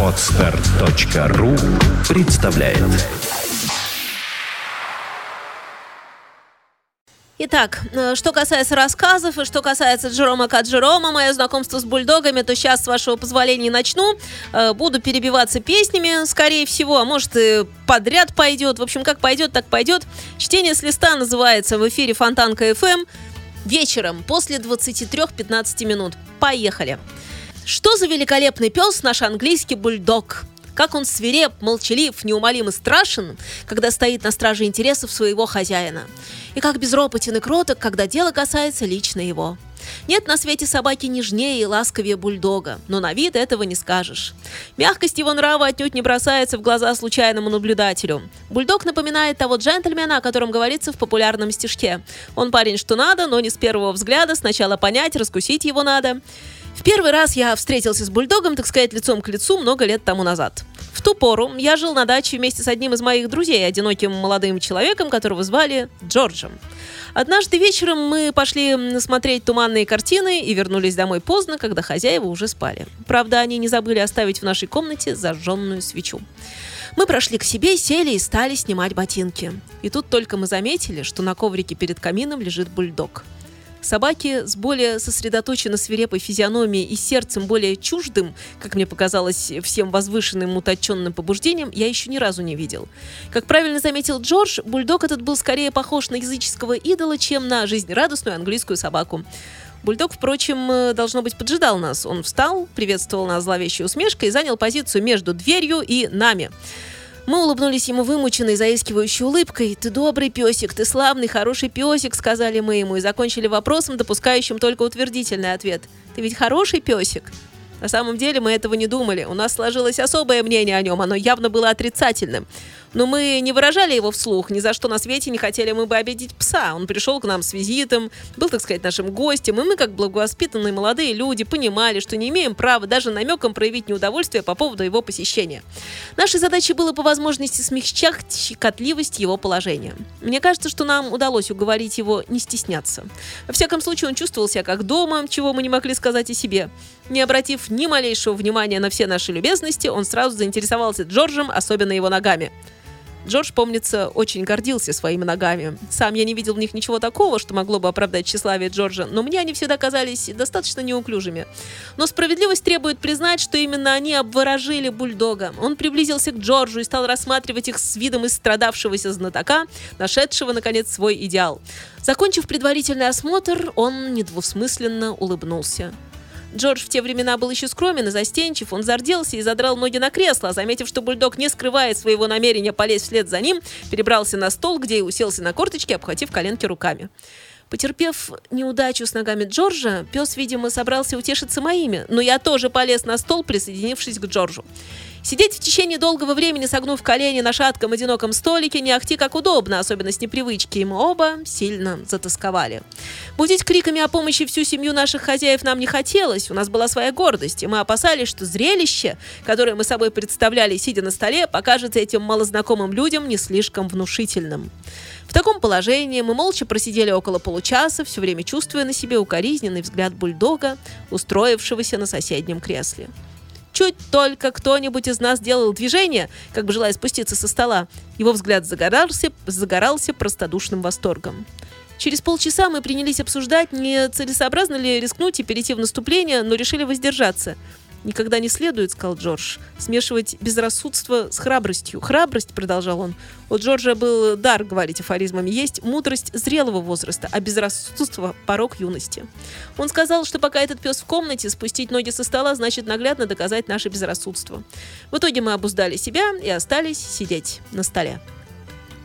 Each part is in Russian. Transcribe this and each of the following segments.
Отстар.ру представляет Итак, э, что касается рассказов и что касается Джерома Каджерома, мое знакомство с бульдогами, то сейчас, с вашего позволения, начну. Э, буду перебиваться песнями, скорее всего, а может и подряд пойдет. В общем, как пойдет, так пойдет. Чтение с листа называется в эфире Фонтанка FM вечером после 23-15 минут. Поехали. Что за великолепный пес наш английский бульдог? Как он свиреп, молчалив, неумолим и страшен, когда стоит на страже интересов своего хозяина. И как безропотен и кроток, когда дело касается лично его. Нет на свете собаки нежнее и ласковее бульдога, но на вид этого не скажешь. Мягкость его нрава отнюдь не бросается в глаза случайному наблюдателю. Бульдог напоминает того джентльмена, о котором говорится в популярном стишке. Он парень что надо, но не с первого взгляда, сначала понять, раскусить его надо. В первый раз я встретился с бульдогом, так сказать, лицом к лицу много лет тому назад. В ту пору я жил на даче вместе с одним из моих друзей, одиноким молодым человеком, которого звали Джорджем. Однажды вечером мы пошли смотреть туманные картины и вернулись домой поздно, когда хозяева уже спали. Правда, они не забыли оставить в нашей комнате зажженную свечу. Мы прошли к себе, сели и стали снимать ботинки. И тут только мы заметили, что на коврике перед камином лежит бульдог. Собаки с более сосредоточенно свирепой физиономией и сердцем более чуждым, как мне показалось, всем возвышенным уточенным побуждением, я еще ни разу не видел. Как правильно заметил Джордж, бульдог этот был скорее похож на языческого идола, чем на жизнерадостную английскую собаку. Бульдог, впрочем, должно быть, поджидал нас. Он встал, приветствовал нас зловещей усмешкой и занял позицию между дверью и нами. Мы улыбнулись ему вымученной, заискивающей улыбкой. «Ты добрый песик, ты славный, хороший песик», — сказали мы ему, и закончили вопросом, допускающим только утвердительный ответ. «Ты ведь хороший песик?» На самом деле мы этого не думали. У нас сложилось особое мнение о нем, оно явно было отрицательным. Но мы не выражали его вслух, ни за что на свете не хотели мы бы обидеть пса. Он пришел к нам с визитом, был, так сказать, нашим гостем, и мы, как благовоспитанные молодые люди, понимали, что не имеем права даже намеком проявить неудовольствие по поводу его посещения. Нашей задачей было по возможности смягчать щекотливость его положения. Мне кажется, что нам удалось уговорить его не стесняться. Во всяком случае, он чувствовал себя как дома, чего мы не могли сказать о себе. Не обратив ни малейшего внимания на все наши любезности, он сразу заинтересовался Джорджем, особенно его ногами. Джордж, помнится, очень гордился своими ногами. Сам я не видел в них ничего такого, что могло бы оправдать тщеславие Джорджа, но мне они всегда казались достаточно неуклюжими. Но справедливость требует признать, что именно они обворожили бульдога. Он приблизился к Джорджу и стал рассматривать их с видом истрадавшегося знатока, нашедшего, наконец, свой идеал. Закончив предварительный осмотр, он недвусмысленно улыбнулся. Джордж в те времена был еще скромен и застенчив. Он зарделся и задрал ноги на кресло, заметив, что бульдог не скрывает своего намерения полезть вслед за ним, перебрался на стол, где и уселся на корточки, обхватив коленки руками. Потерпев неудачу с ногами Джорджа, пес, видимо, собрался утешиться моими, но я тоже полез на стол, присоединившись к Джорджу. Сидеть в течение долгого времени, согнув колени на шатком одиноком столике, не ахти как удобно, особенно с непривычки, мы оба сильно затасковали. Будить криками о помощи всю семью наших хозяев нам не хотелось, у нас была своя гордость, и мы опасались, что зрелище, которое мы собой представляли, сидя на столе, покажется этим малознакомым людям не слишком внушительным. В таком положении мы молча просидели около получаса, все время чувствуя на себе укоризненный взгляд бульдога, устроившегося на соседнем кресле. Чуть только кто-нибудь из нас делал движение, как бы желая спуститься со стола, его взгляд загорался, загорался простодушным восторгом. Через полчаса мы принялись обсуждать, не целесообразно ли рискнуть и перейти в наступление, но решили воздержаться – никогда не следует, сказал Джордж, смешивать безрассудство с храбростью. Храбрость, продолжал он, у Джорджа был дар говорить афоризмами, есть мудрость зрелого возраста, а безрассудство – порог юности. Он сказал, что пока этот пес в комнате, спустить ноги со стола значит наглядно доказать наше безрассудство. В итоге мы обуздали себя и остались сидеть на столе.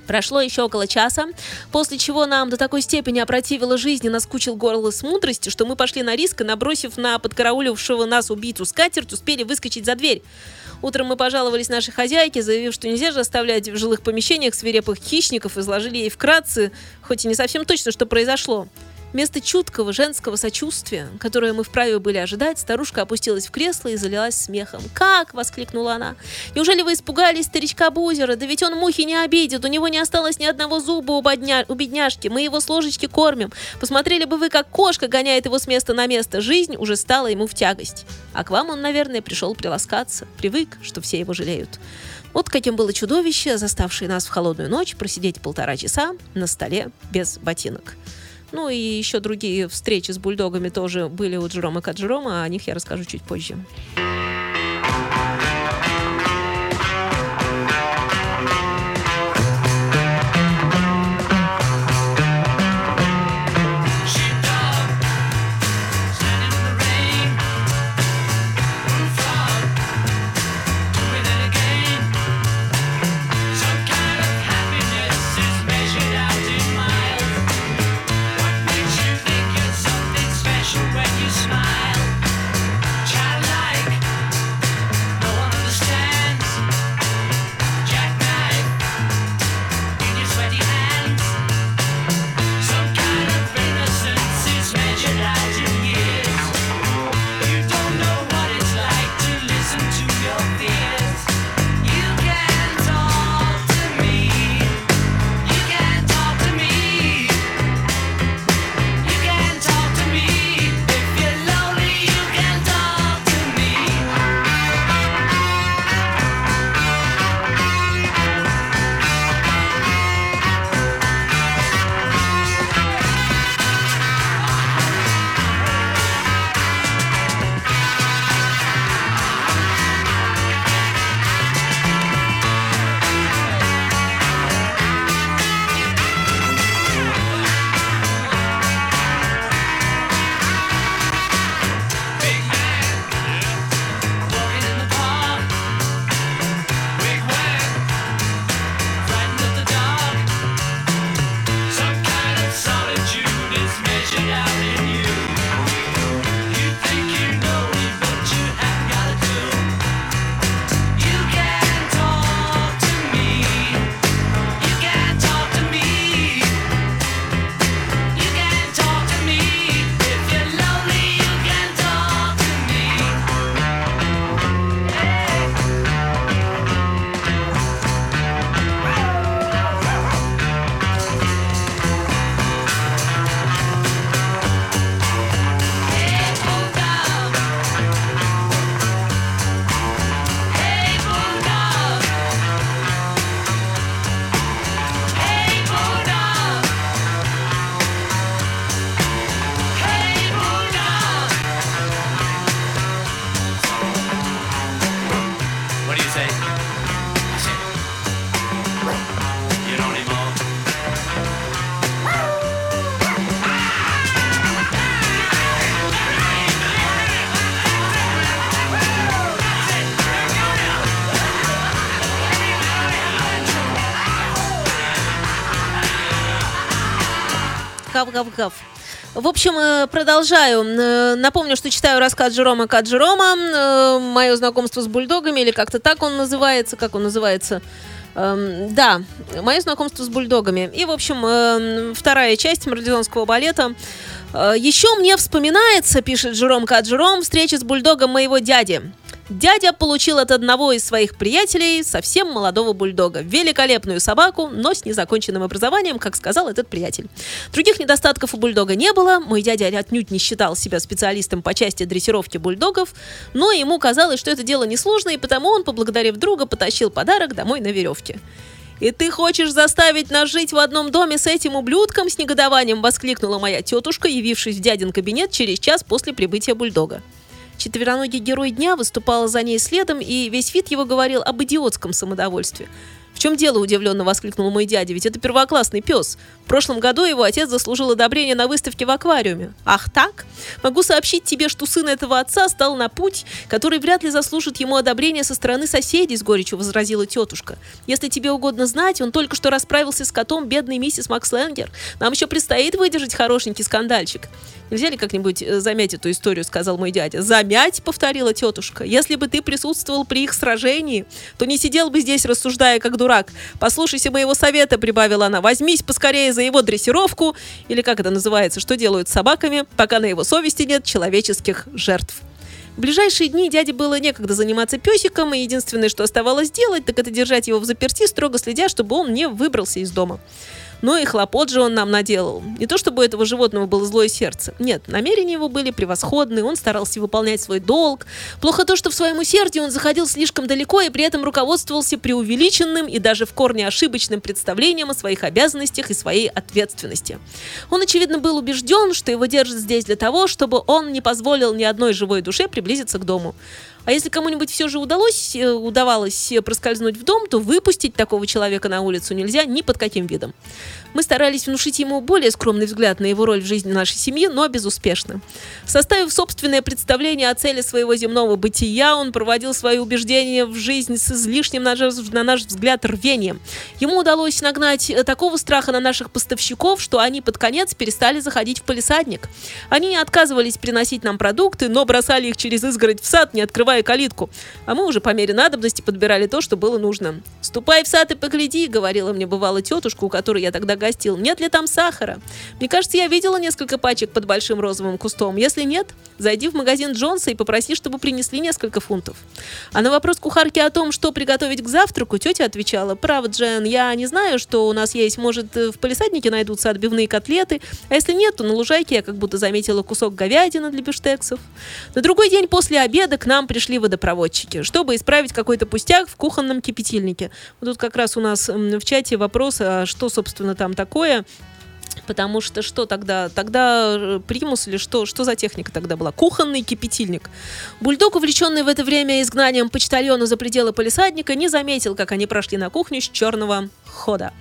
Прошло еще около часа, после чего нам до такой степени опротивила жизнь и наскучил горло с мудрости, что мы пошли на риск и, набросив на подкараулившего нас убийцу скатерть, успели выскочить за дверь. Утром мы пожаловались нашей хозяйке, заявив, что нельзя же оставлять в жилых помещениях свирепых хищников, изложили ей вкратце, хоть и не совсем точно, что произошло. Вместо чуткого женского сочувствия, которое мы вправе были ожидать, старушка опустилась в кресло и залилась смехом. «Как?» — воскликнула она. «Неужели вы испугались старичка Бузера? Да ведь он мухи не обидит, у него не осталось ни одного зуба у, бодня... у бедняжки, мы его с ложечки кормим. Посмотрели бы вы, как кошка гоняет его с места на место. Жизнь уже стала ему в тягость. А к вам он, наверное, пришел приласкаться, привык, что все его жалеют». Вот каким было чудовище, заставшее нас в холодную ночь просидеть полтора часа на столе без ботинок. Ну и еще другие встречи с бульдогами тоже были у Джерома Каджерома, о них я расскажу чуть позже. Гав-гав-гав. В общем, э, продолжаю. Э, напомню, что читаю рассказ Джерома Каджерома э, «Мое знакомство с бульдогами», или как-то так он называется, как он называется, эм, да, мое знакомство с бульдогами. И, в общем, вторая часть марлезонского балета. Еще мне вспоминается, пишет Джером Каджером, встреча с бульдогом моего дяди. Дядя получил от одного из своих приятелей совсем молодого бульдога. Великолепную собаку, но с незаконченным образованием, как сказал этот приятель. Других недостатков у бульдога не было. Мой дядя отнюдь не считал себя специалистом по части дрессировки бульдогов, но ему казалось, что это дело несложное, и потому он, поблагодарив друга, потащил подарок домой на веревке. «И ты хочешь заставить нас жить в одном доме с этим ублюдком?» С негодованием воскликнула моя тетушка, явившись в дядин кабинет через час после прибытия бульдога. Четвероногий герой дня выступал за ней следом, и весь вид его говорил об идиотском самодовольстве. «В чем дело?» – удивленно воскликнул мой дядя. «Ведь это первоклассный пес. В прошлом году его отец заслужил одобрение на выставке в аквариуме. Ах так? Могу сообщить тебе, что сын этого отца стал на путь, который вряд ли заслужит ему одобрения со стороны соседей», – с горечью возразила тетушка. «Если тебе угодно знать, он только что расправился с котом бедной миссис Макс Ленгер. Нам еще предстоит выдержать хорошенький скандальчик». «Нельзя ли как-нибудь э, замять эту историю?» – сказал мой дядя. «Замять?» – повторила тетушка. «Если бы ты присутствовал при их сражении, то не сидел бы здесь, рассуждая, как дурак. Послушайся моего совета, прибавила она. Возьмись поскорее за его дрессировку, или как это называется, что делают с собаками, пока на его совести нет человеческих жертв. В ближайшие дни дяде было некогда заниматься песиком, и единственное, что оставалось делать, так это держать его в заперти, строго следя, чтобы он не выбрался из дома. Но и хлопот же он нам наделал. Не то чтобы у этого животного было злое сердце. Нет, намерения его были превосходные, он старался выполнять свой долг. Плохо то, что в своем усердии он заходил слишком далеко и при этом руководствовался преувеличенным и даже в корне ошибочным представлением о своих обязанностях и своей ответственности. Он, очевидно, был убежден, что его держат здесь для того, чтобы он не позволил ни одной живой душе приблизиться к дому. А если кому-нибудь все же удалось, э, удавалось проскользнуть в дом, то выпустить такого человека на улицу нельзя ни под каким видом. Мы старались внушить ему более скромный взгляд на его роль в жизни нашей семьи, но безуспешно. Составив собственное представление о цели своего земного бытия, он проводил свои убеждения в жизнь с излишним, на наш взгляд, рвением. Ему удалось нагнать э, такого страха на наших поставщиков, что они под конец перестали заходить в полисадник. Они отказывались приносить нам продукты, но бросали их через изгородь в сад, не открывая калитку. А мы уже по мере надобности подбирали то, что было нужно. «Ступай в сад и погляди», — говорила мне бывала тетушка, у которой я тогда гостил, нет ли там сахара. Мне кажется, я видела несколько пачек под большим розовым кустом. Если нет, зайди в магазин Джонса и попроси, чтобы принесли несколько фунтов. А на вопрос кухарки о том, что приготовить к завтраку, тетя отвечала, «Право, Джен, я не знаю, что у нас есть. Может, в полисаднике найдутся отбивные котлеты, а если нет, то на лужайке я как будто заметила кусок говядины для бифштексов». На другой день после обеда к нам пришли водопроводчики, чтобы исправить какой-то пустяк в кухонном кипятильнике. Вот тут как раз у нас в чате вопрос, а что, собственно, там такое. Потому что что тогда? Тогда э, примус или что? Что за техника тогда была? Кухонный кипятильник. Бульдог, увлеченный в это время изгнанием почтальона за пределы полисадника, не заметил, как они прошли на кухню с черного хода.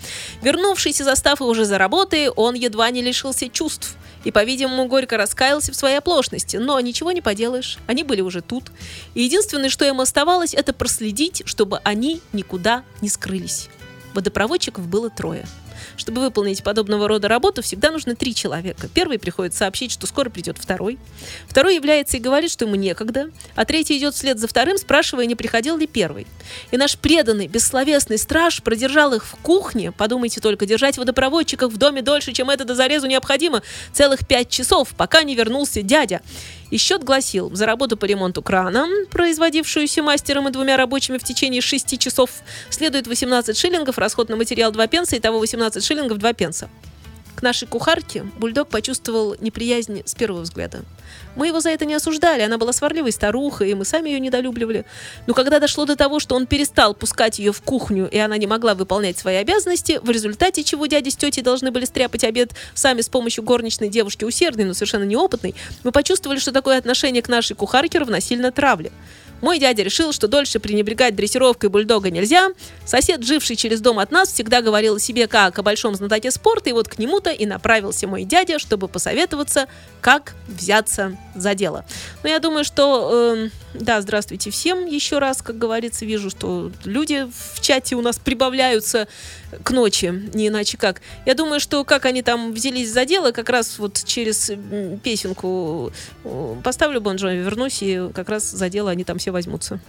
Вернувшийся застав уже за работой, он едва не лишился чувств и, по-видимому, горько раскаялся в своей оплошности. Но ничего не поделаешь, они были уже тут. И единственное, что им оставалось, это проследить, чтобы они никуда не скрылись. Водопроводчиков было трое. Чтобы выполнить подобного рода работу, всегда нужно три человека. Первый приходит сообщить, что скоро придет второй. Второй является и говорит, что ему некогда. А третий идет вслед за вторым, спрашивая, не приходил ли первый. И наш преданный, бессловесный страж продержал их в кухне. Подумайте только, держать водопроводчиков в доме дольше, чем это до зарезу необходимо. Целых пять часов, пока не вернулся дядя. И счет гласил, за работу по ремонту крана, производившуюся мастером и двумя рабочими в течение 6 часов, следует 18 шиллингов, расход на материал 2 пенса, и того 18 шиллингов 2 пенса. К нашей кухарке бульдог почувствовал неприязнь с первого взгляда. Мы его за это не осуждали, она была сварливой старухой, и мы сами ее недолюбливали. Но когда дошло до того, что он перестал пускать ее в кухню, и она не могла выполнять свои обязанности, в результате чего дяди с тетей должны были стряпать обед сами с помощью горничной девушки усердной, но совершенно неопытной, мы почувствовали, что такое отношение к нашей кухарке равносильно травле. Мой дядя решил, что дольше пренебрегать дрессировкой бульдога нельзя. Сосед, живший через дом от нас, всегда говорил о себе как о большом знатоке спорта, и вот к нему-то и направился мой дядя, чтобы посоветоваться, как взяться за дело. Но я думаю, что... Э, да, здравствуйте всем еще раз, как говорится, вижу, что люди в чате у нас прибавляются к ночи, не иначе как. Я думаю, что как они там взялись за дело, как раз вот через песенку э, поставлю Бон Джови, вернусь, и как раз за дело они там все возьмутся.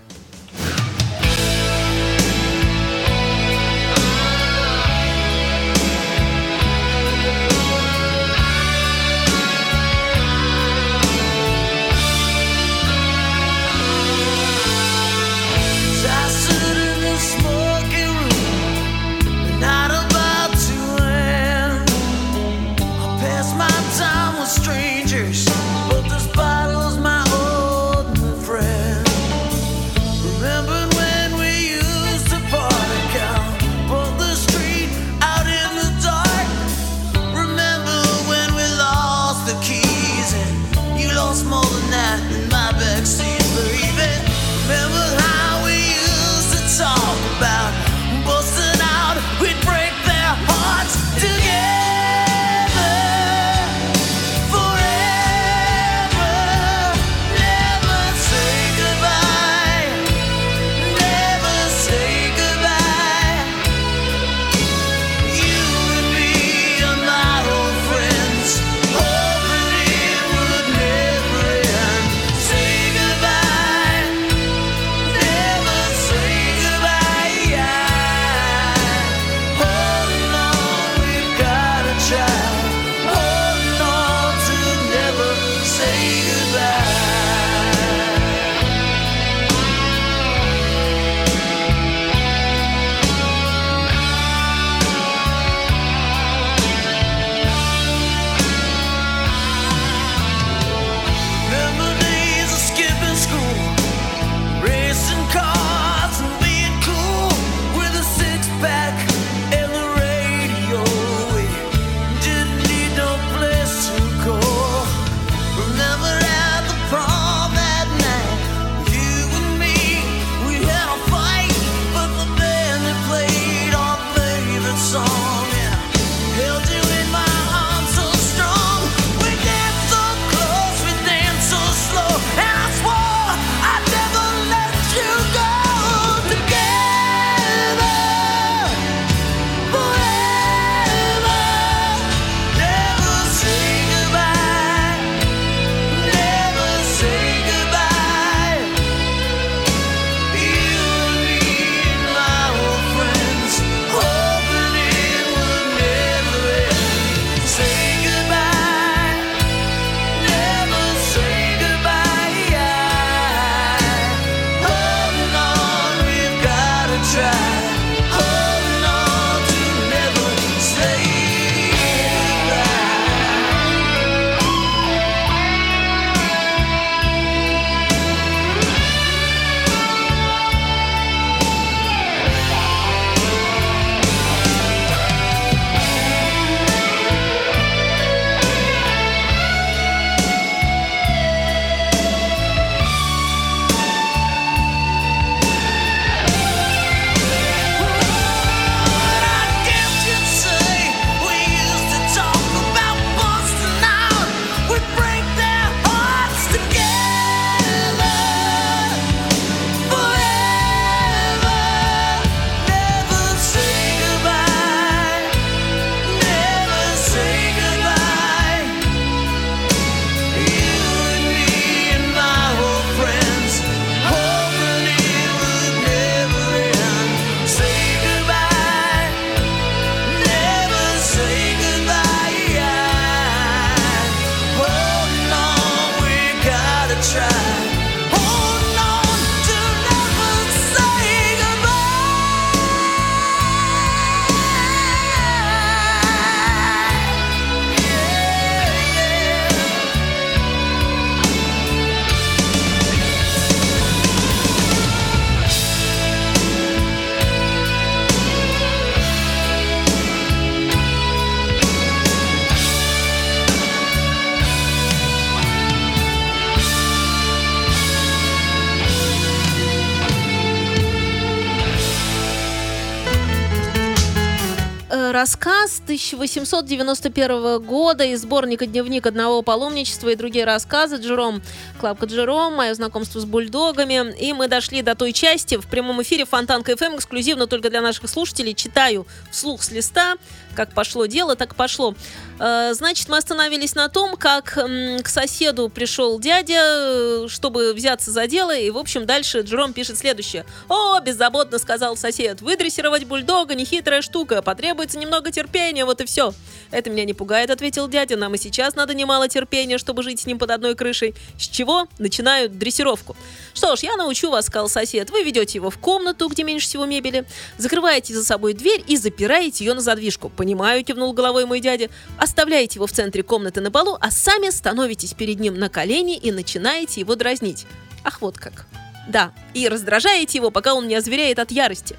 Рассказ 1891 года из сборника «Дневник одного паломничества» и другие рассказы. Джером, Клапка Джером, мое знакомство с бульдогами. И мы дошли до той части в прямом эфире Фонтанка ФМ, эксклюзивно только для наших слушателей. Читаю вслух с листа. Как пошло дело, так пошло. Э, значит, мы остановились на том, как к соседу пришел дядя, э, чтобы взяться за дело. И, в общем, дальше Джером пишет следующее. «О, беззаботно, — сказал сосед, — выдрессировать бульдога — нехитрая штука. Потребуется немного терпения, вот и все». «Это меня не пугает», — ответил дядя. «Нам и сейчас надо немало терпения, чтобы жить с ним под одной крышей. С чего? Начинаю дрессировку». «Что ж, я научу вас», — сказал сосед. «Вы ведете его в комнату, где меньше всего мебели, закрываете за собой дверь и запираете ее на задвижку». «Понимаю», — кивнул головой мой дядя. «Оставляете его в центре комнаты на полу, а сами становитесь перед ним на колени и начинаете его дразнить». Ах, вот как. Да, и раздражаете его, пока он не озверяет от ярости.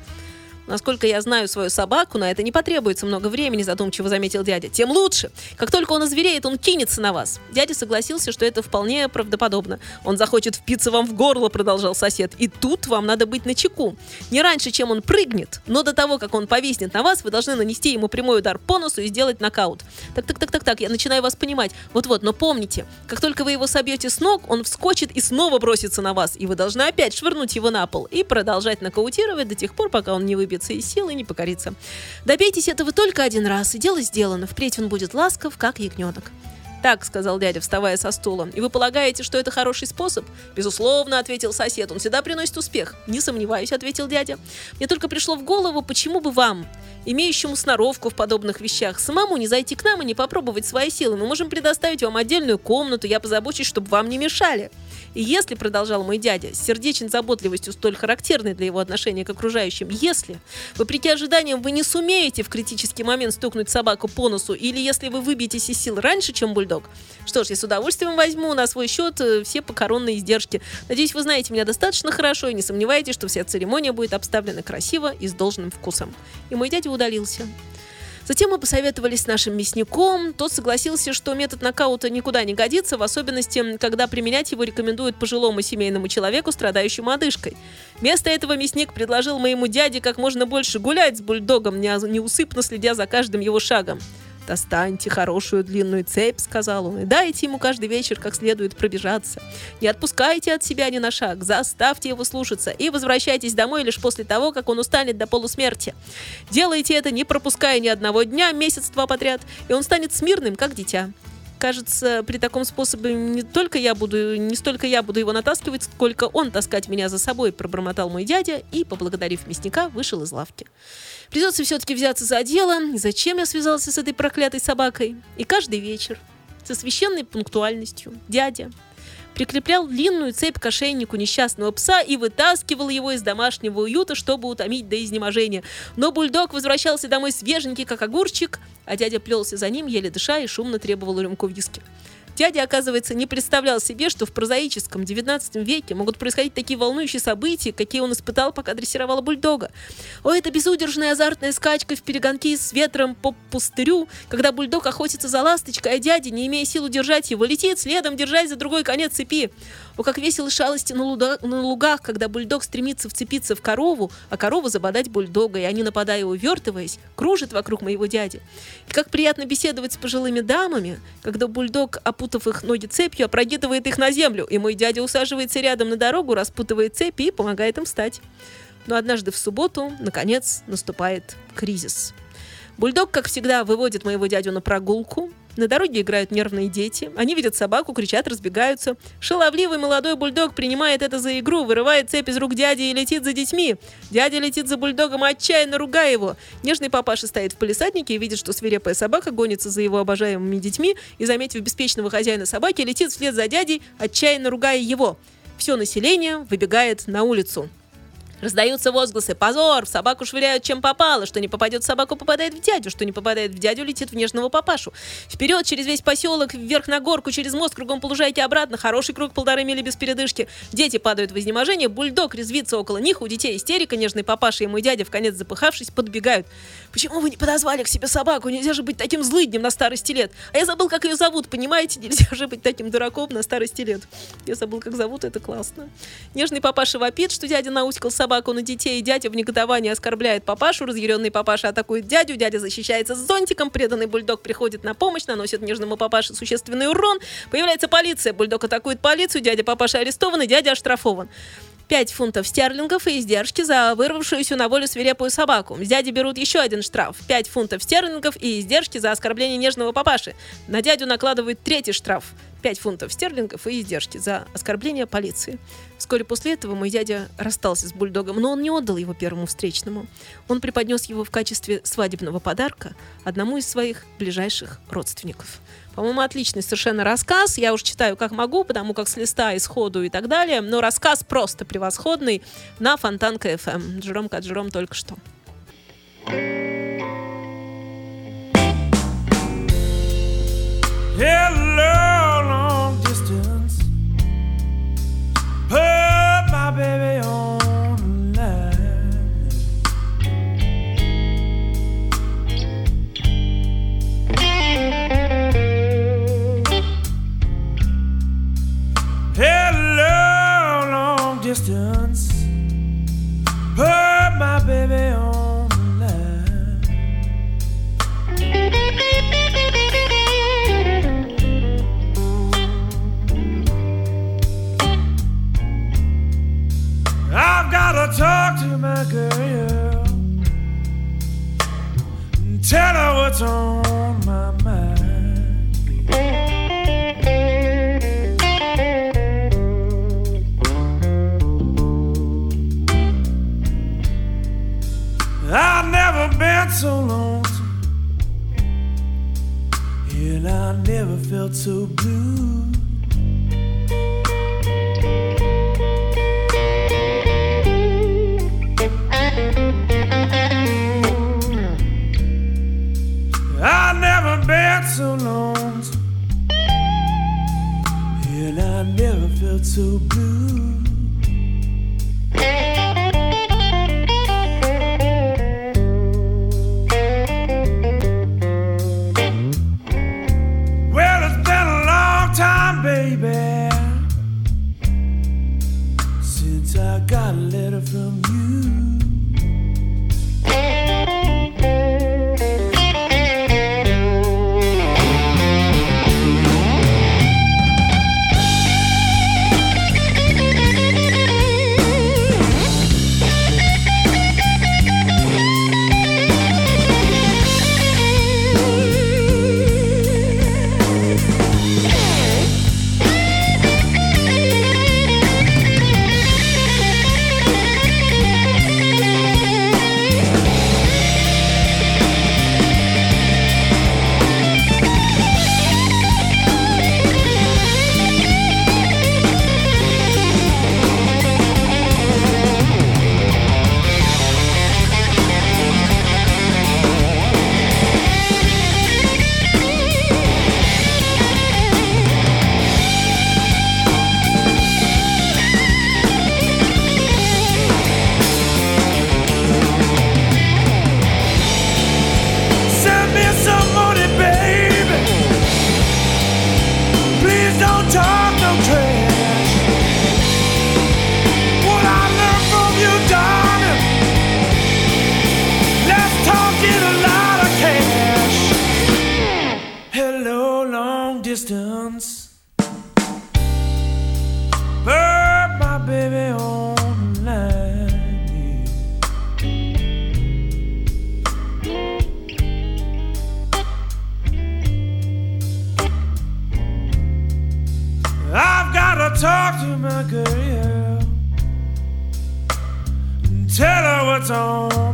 Насколько я знаю свою собаку, на это не потребуется много времени, задумчиво заметил дядя. Тем лучше. Как только он озвереет, он кинется на вас. Дядя согласился, что это вполне правдоподобно. Он захочет впиться вам в горло, продолжал сосед. И тут вам надо быть на чеку. Не раньше, чем он прыгнет, но до того, как он повиснет на вас, вы должны нанести ему прямой удар по носу и сделать нокаут. Так, так, так, так, так, я начинаю вас понимать. Вот-вот, но помните, как только вы его собьете с ног, он вскочит и снова бросится на вас, и вы должны опять швырнуть его на пол и продолжать нокаутировать до тех пор, пока он не выбьет выбиться из сил и не покориться. Добейтесь этого только один раз, и дело сделано. Впредь он будет ласков, как ягненок. «Так», — сказал дядя, вставая со стула. «И вы полагаете, что это хороший способ?» «Безусловно», — ответил сосед. «Он всегда приносит успех». «Не сомневаюсь», — ответил дядя. «Мне только пришло в голову, почему бы вам, имеющему сноровку в подобных вещах, самому не зайти к нам и не попробовать свои силы. Мы можем предоставить вам отдельную комнату, я позабочусь, чтобы вам не мешали». И если, продолжал мой дядя, с сердечной заботливостью столь характерной для его отношения к окружающим, если, вопреки ожиданиям, вы не сумеете в критический момент стукнуть собаку по носу, или если вы выбьетесь из сил раньше, чем бульдог, что ж, я с удовольствием возьму на свой счет э, все покоронные издержки. Надеюсь, вы знаете меня достаточно хорошо и не сомневаетесь, что вся церемония будет обставлена красиво и с должным вкусом. И мой дядя удалился. Затем мы посоветовались с нашим мясником. Тот согласился, что метод нокаута никуда не годится, в особенности, когда применять его рекомендуют пожилому семейному человеку, страдающему одышкой. Вместо этого мясник предложил моему дяде как можно больше гулять с бульдогом, неусыпно следя за каждым его шагом. «Достаньте хорошую длинную цепь», — сказал он, — «и дайте ему каждый вечер как следует пробежаться. Не отпускайте от себя ни на шаг, заставьте его слушаться и возвращайтесь домой лишь после того, как он устанет до полусмерти. Делайте это, не пропуская ни одного дня, месяц-два подряд, и он станет смирным, как дитя кажется, при таком способе не только я буду, не столько я буду его натаскивать, сколько он таскать меня за собой, пробормотал мой дядя и, поблагодарив мясника, вышел из лавки. Придется все-таки взяться за дело, зачем я связался с этой проклятой собакой? И каждый вечер, со священной пунктуальностью, дядя прикреплял длинную цепь к ошейнику несчастного пса и вытаскивал его из домашнего уюта, чтобы утомить до изнеможения. Но бульдог возвращался домой свеженький, как огурчик, а дядя плелся за ним, еле дыша, и шумно требовал рюмку виски. Дядя, оказывается, не представлял себе, что в прозаическом 19 веке могут происходить такие волнующие события, какие он испытал, пока дрессировал бульдога. О, это безудержная азартная скачка в перегонки с ветром по пустырю, когда бульдог охотится за ласточкой, а дядя, не имея сил удержать его, летит следом, держась за другой конец цепи. О, как весело шалости на, луда, на лугах, когда бульдог стремится вцепиться в корову, а корова забодать бульдога, и они, нападая увертываясь, кружат вокруг моего дяди. И как приятно беседовать с пожилыми дамами, когда бульдог, опутав их ноги цепью, опрокидывает их на землю, и мой дядя усаживается рядом на дорогу, распутывает цепи и помогает им встать. Но однажды в субботу, наконец, наступает кризис. Бульдог, как всегда, выводит моего дядю на прогулку, на дороге играют нервные дети. Они видят собаку, кричат, разбегаются. Шаловливый молодой бульдог принимает это за игру, вырывает цепь из рук дяди и летит за детьми. Дядя летит за бульдогом, отчаянно ругая его. Нежный папаша стоит в полисаднике и видит, что свирепая собака гонится за его обожаемыми детьми и, заметив беспечного хозяина собаки, летит вслед за дядей, отчаянно ругая его. Все население выбегает на улицу. Раздаются возгласы «Позор! В собаку швыряют чем попало! Что не попадет в собаку, попадает в дядю! Что не попадает в дядю, летит в нежного папашу! Вперед, через весь поселок, вверх на горку, через мост, кругом по обратно! Хороший круг полторы мили без передышки! Дети падают в изнеможение, бульдог резвится около них, у детей истерика, нежный папаша и мой дядя, в конец запыхавшись, подбегают. «Почему вы не подозвали к себе собаку? Нельзя же быть таким злыднем на старости лет! А я забыл, как ее зовут, понимаете? Нельзя же быть таким дураком на старости лет!» Я забыл, как зовут, это классно. Нежный папаша вопит, что дядя наускал собаку, собаку на детей. Дядя в негодовании оскорбляет папашу. Разъяренный папаша атакует дядю. Дядя защищается с зонтиком. Преданный бульдог приходит на помощь, наносит нежному папаше существенный урон. Появляется полиция. Бульдог атакует полицию. Дядя папаша арестован и дядя оштрафован. 5 фунтов стерлингов и издержки за вырвавшуюся на волю свирепую собаку. С дяди берут еще один штраф. 5 фунтов стерлингов и издержки за оскорбление нежного папаши. На дядю накладывают третий штраф. 5 фунтов стерлингов и издержки за оскорбление полиции. Вскоре после этого мой дядя расстался с бульдогом, но он не отдал его первому встречному. Он преподнес его в качестве свадебного подарка одному из своих ближайших родственников. По-моему, отличный совершенно рассказ. Я уж читаю как могу, потому как с листа, исходу и так далее. Но рассказ просто превосходный на Фонтанка FM. Джером Каджером только что. Hello, Put my baby on the line. Hello, long distance. Felt so blue. Talk to my girl and tell her what's on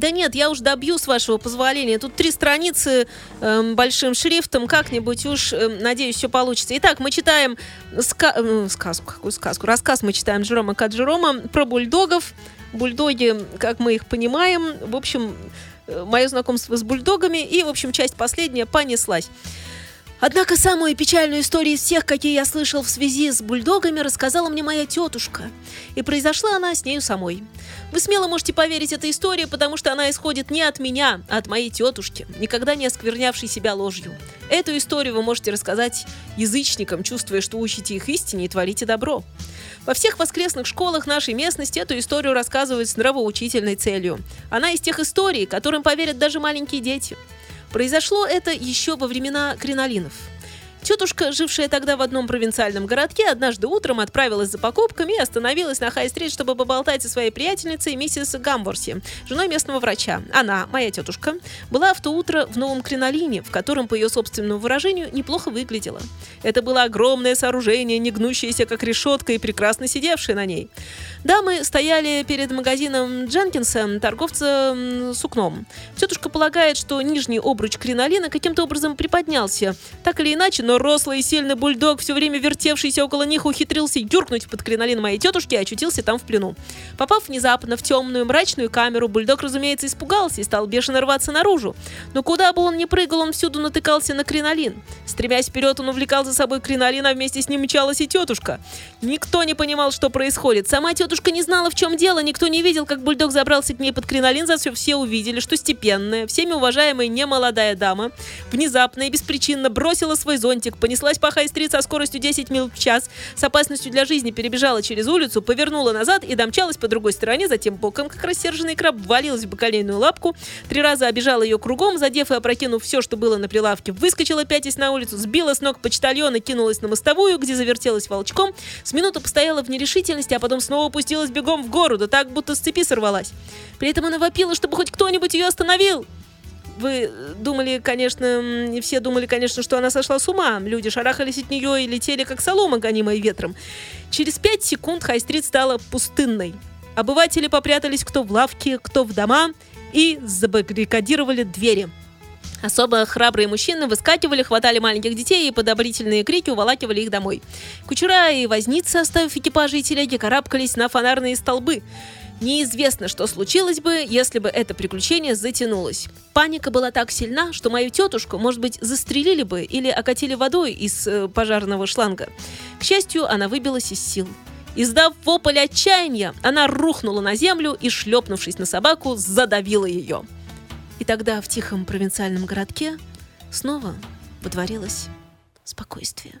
Да нет, я уж добью с вашего позволения. Тут три страницы эм, большим шрифтом. Как-нибудь уж, эм, надеюсь, все получится. Итак, мы читаем ска- э, сказку, какую сказку? Рассказ мы читаем Джерома Каджерома про бульдогов. Бульдоги, как мы их понимаем, в общем, э, мое знакомство с бульдогами и, в общем, часть последняя понеслась. Однако самую печальную историю из всех, какие я слышал в связи с бульдогами, рассказала мне моя тетушка. И произошла она с нею самой. Вы смело можете поверить этой истории, потому что она исходит не от меня, а от моей тетушки, никогда не осквернявшей себя ложью. Эту историю вы можете рассказать язычникам, чувствуя, что учите их истине и творите добро. Во всех воскресных школах нашей местности эту историю рассказывают с нравоучительной целью. Она из тех историй, которым поверят даже маленькие дети. Произошло это еще во времена кринолинов – Тетушка, жившая тогда в одном провинциальном городке, однажды утром отправилась за покупками и остановилась на Хай-стрит, чтобы поболтать со своей приятельницей миссис Гамворси, женой местного врача. Она, моя тетушка, была в то утро в новом кринолине, в котором, по ее собственному выражению, неплохо выглядела. Это было огромное сооружение, не гнущееся, как решетка, и прекрасно сидевшее на ней. Дамы стояли перед магазином Дженкинса, торговца сукном. Тетушка полагает, что нижний обруч кринолина каким-то образом приподнялся. Так или иначе, но рослый и сильный бульдог, все время вертевшийся около них, ухитрился юркнуть под кринолин моей тетушки и очутился там в плену. Попав внезапно в темную мрачную камеру, бульдог, разумеется, испугался и стал бешено рваться наружу. Но куда бы он ни прыгал, он всюду натыкался на кринолин. Стремясь вперед, он увлекал за собой кринолин, а вместе с ним мчалась и тетушка. Никто не понимал, что происходит. Сама тетушка не знала, в чем дело, никто не видел, как бульдог забрался к ней под кринолин, зато все увидели, что степенная, всеми уважаемая немолодая дама внезапно и беспричинно бросила свой зонтик зонтик, понеслась по хай-стрит со скоростью 10 мил в час, с опасностью для жизни перебежала через улицу, повернула назад и домчалась по другой стороне, затем боком, как рассерженный краб, ввалилась в бакалейную лапку, три раза обижала ее кругом, задев и опрокинув все, что было на прилавке, выскочила пятясь на улицу, сбила с ног почтальона, кинулась на мостовую, где завертелась волчком, с минуту постояла в нерешительности, а потом снова опустилась бегом в гору, да так, будто с цепи сорвалась. При этом она вопила, чтобы хоть кто-нибудь ее остановил. Вы думали, конечно, все думали, конечно, что она сошла с ума. Люди шарахались от нее и летели, как солома, гонимая ветром. Через пять секунд Хай-стрит стала пустынной. Обыватели попрятались кто в лавке, кто в дома и забаррикадировали двери. Особо храбрые мужчины выскакивали, хватали маленьких детей и под одобрительные крики уволакивали их домой. Кучера и возницы, оставив экипажи и телеги, карабкались на фонарные столбы. Неизвестно, что случилось бы, если бы это приключение затянулось. Паника была так сильна, что мою тетушку, может быть, застрелили бы или окатили водой из э, пожарного шланга. К счастью, она выбилась из сил. Издав вопль отчаяния, она рухнула на землю и, шлепнувшись на собаку, задавила ее. И тогда в тихом провинциальном городке снова водворилось спокойствие.